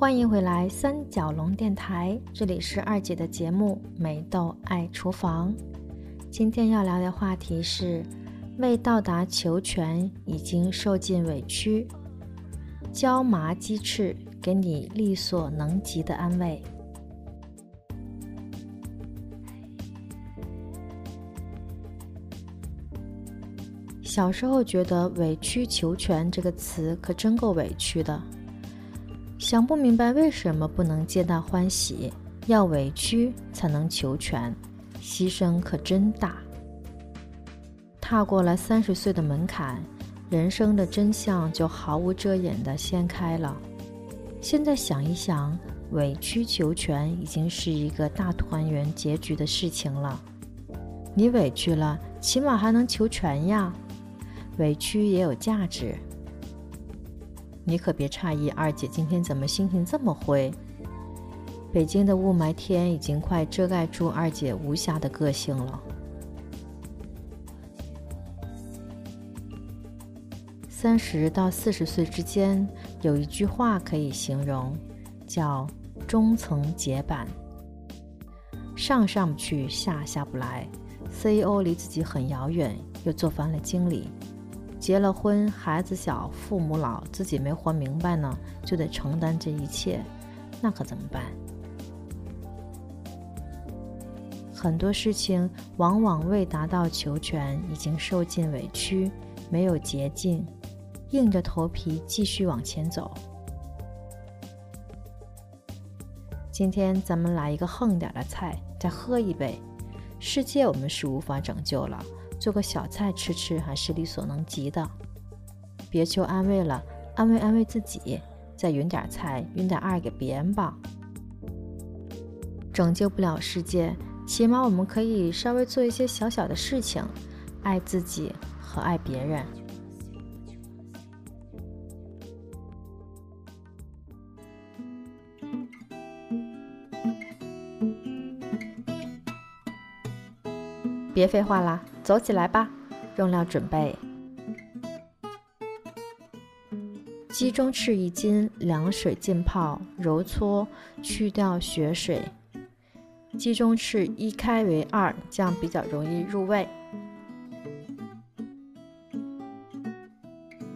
欢迎回来三角龙电台，这里是二姐的节目《美豆爱厨房》。今天要聊的话题是：未到达求全，已经受尽委屈。椒麻鸡翅给你力所能及的安慰。小时候觉得“委曲求全”这个词可真够委屈的，想不明白为什么不能皆大欢喜，要委屈才能求全，牺牲可真大。踏过了三十岁的门槛，人生的真相就毫无遮掩地掀开了。现在想一想，委曲求全已经是一个大团圆结局的事情了。你委屈了，起码还能求全呀。委屈也有价值，你可别诧异，二姐今天怎么心情这么灰？北京的雾霾天已经快遮盖住二姐无瑕的个性了。三十到四十岁之间，有一句话可以形容，叫“中层结板”，上上不去，下下不来，CEO 离自己很遥远，又做翻了经理。结了婚，孩子小，父母老，自己没活明白呢，就得承担这一切，那可怎么办？很多事情往往未达到求全，已经受尽委屈，没有捷径，硬着头皮继续往前走。今天咱们来一个横点的菜，再喝一杯。世界我们是无法拯救了。做个小菜吃吃还是力所能及的，别求安慰了，安慰安慰自己，再匀点菜，匀点爱给别人吧。拯救不了世界，起码我们可以稍微做一些小小的事情，爱自己和爱别人。别废话啦！走起来吧，用料准备：鸡中翅一斤，凉水浸泡，揉搓，去掉血水。鸡中翅一开为二，这样比较容易入味。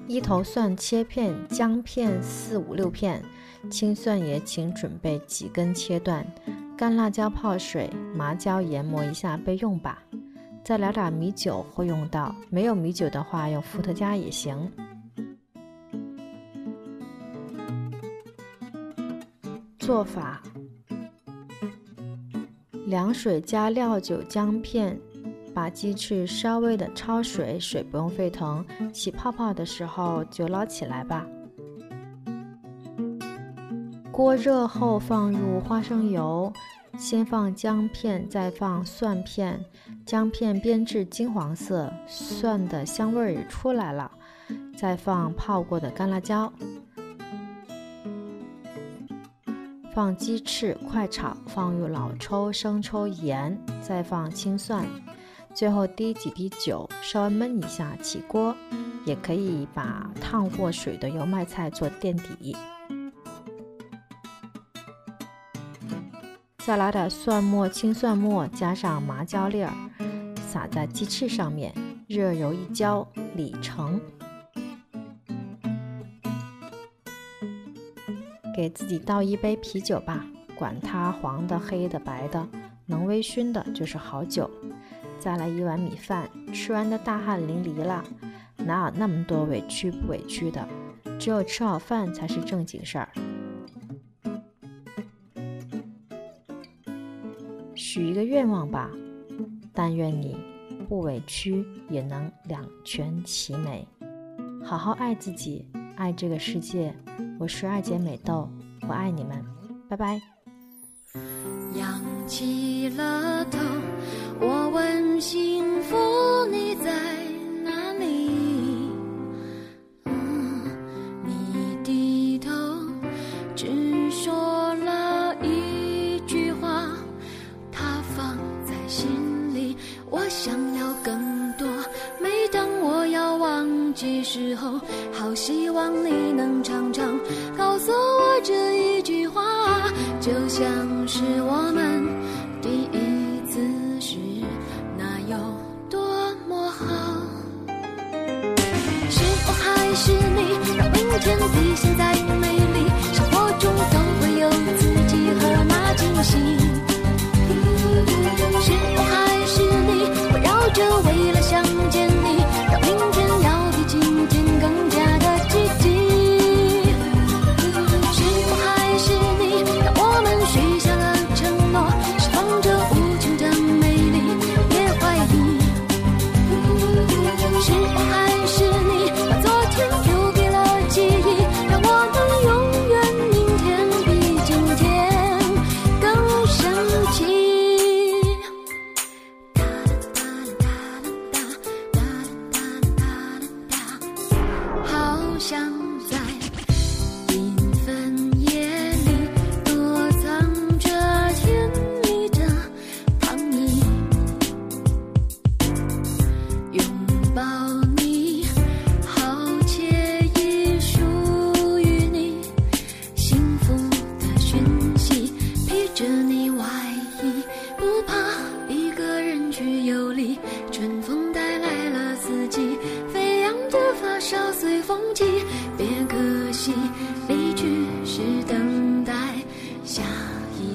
一头蒜切片，姜片四五六片，青蒜也请准备几根切断，干辣椒泡水，麻椒研磨一下备用吧。再来点米酒会用到，没有米酒的话用伏特加也行。做法：凉水加料酒、姜片，把鸡翅稍微的焯水，水不用沸腾，起泡泡的时候就捞起来吧。锅热后放入花生油。先放姜片，再放蒜片，姜片煸至金黄色，蒜的香味儿也出来了，再放泡过的干辣椒，放鸡翅，快炒，放入老抽、生抽、盐，再放青蒜，最后滴几滴酒，稍微焖一下，起锅。也可以把烫过水的油麦菜做垫底。再来点蒜末、青蒜末，加上麻椒粒儿，撒在鸡翅上面，热油一浇，里成。给自己倒一杯啤酒吧，管它黄的、黑的、白的，能微醺的就是好酒。再来一碗米饭，吃完的大汗淋漓了，哪有那么多委屈不委屈的？只有吃好饭才是正经事儿。许一个愿望吧，但愿你不委屈，也能两全其美。好好爱自己，爱这个世界。我是二姐美豆，我爱你们，拜拜。我想要更多，每当我要忘记时候，好希望你能常常告诉我这一句话。就像是我们第一次时，那有多么好。是我还是你，明天比现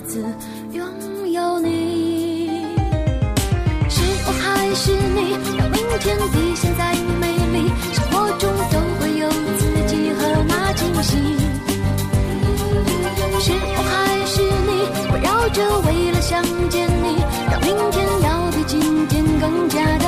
一次拥有你。是我还是你，让明天比现在美丽？生活中都会有自己和那惊喜。是我还是你，围绕着为了想见你，让明天要比今天更加的